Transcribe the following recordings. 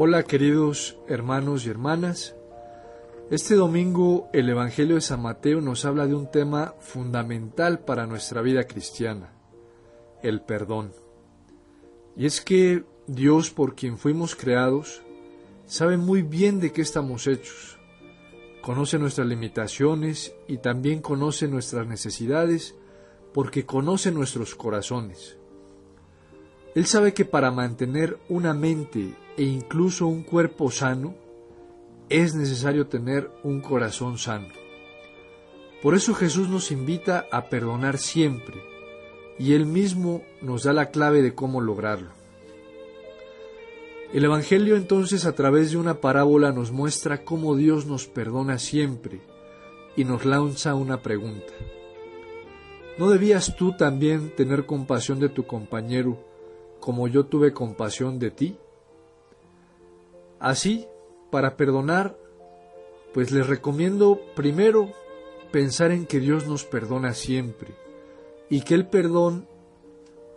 Hola queridos hermanos y hermanas. Este domingo el Evangelio de San Mateo nos habla de un tema fundamental para nuestra vida cristiana, el perdón. Y es que Dios por quien fuimos creados sabe muy bien de qué estamos hechos, conoce nuestras limitaciones y también conoce nuestras necesidades porque conoce nuestros corazones. Él sabe que para mantener una mente e incluso un cuerpo sano, es necesario tener un corazón sano. Por eso Jesús nos invita a perdonar siempre, y Él mismo nos da la clave de cómo lograrlo. El Evangelio entonces a través de una parábola nos muestra cómo Dios nos perdona siempre y nos lanza una pregunta. ¿No debías tú también tener compasión de tu compañero como yo tuve compasión de ti? Así, para perdonar, pues les recomiendo primero pensar en que Dios nos perdona siempre y que el perdón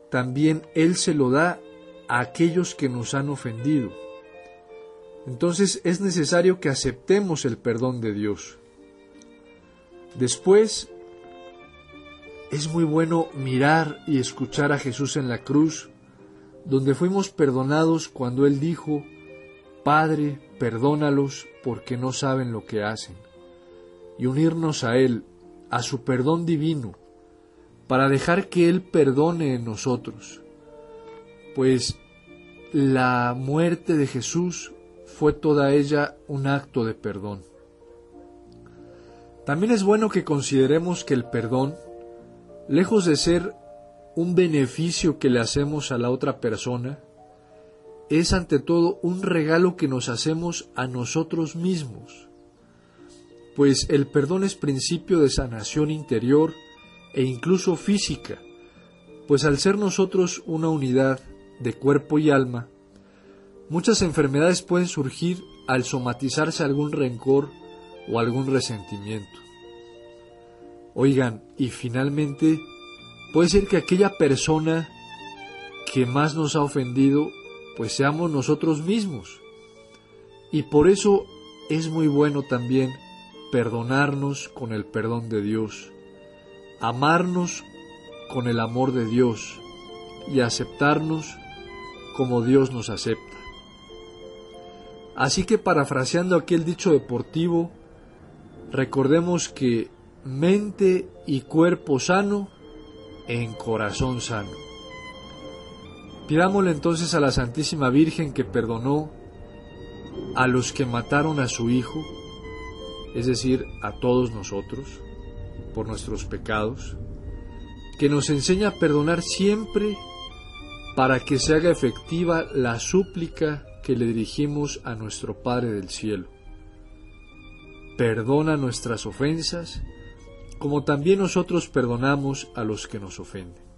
también Él se lo da a aquellos que nos han ofendido. Entonces es necesario que aceptemos el perdón de Dios. Después, es muy bueno mirar y escuchar a Jesús en la cruz donde fuimos perdonados cuando Él dijo, Padre, perdónalos porque no saben lo que hacen, y unirnos a Él, a su perdón divino, para dejar que Él perdone en nosotros, pues la muerte de Jesús fue toda ella un acto de perdón. También es bueno que consideremos que el perdón, lejos de ser un beneficio que le hacemos a la otra persona, es ante todo un regalo que nos hacemos a nosotros mismos, pues el perdón es principio de sanación interior e incluso física, pues al ser nosotros una unidad de cuerpo y alma, muchas enfermedades pueden surgir al somatizarse algún rencor o algún resentimiento. Oigan, y finalmente, Puede ser que aquella persona que más nos ha ofendido, pues seamos nosotros mismos. Y por eso es muy bueno también perdonarnos con el perdón de Dios, amarnos con el amor de Dios y aceptarnos como Dios nos acepta. Así que parafraseando aquel dicho deportivo, recordemos que mente y cuerpo sano en corazón sano. Pidámosle entonces a la Santísima Virgen que perdonó a los que mataron a su Hijo, es decir, a todos nosotros, por nuestros pecados, que nos enseña a perdonar siempre para que se haga efectiva la súplica que le dirigimos a nuestro Padre del Cielo. Perdona nuestras ofensas, como también nosotros perdonamos a los que nos ofenden.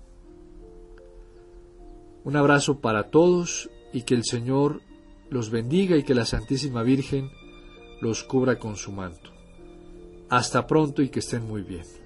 Un abrazo para todos y que el Señor los bendiga y que la Santísima Virgen los cubra con su manto. Hasta pronto y que estén muy bien.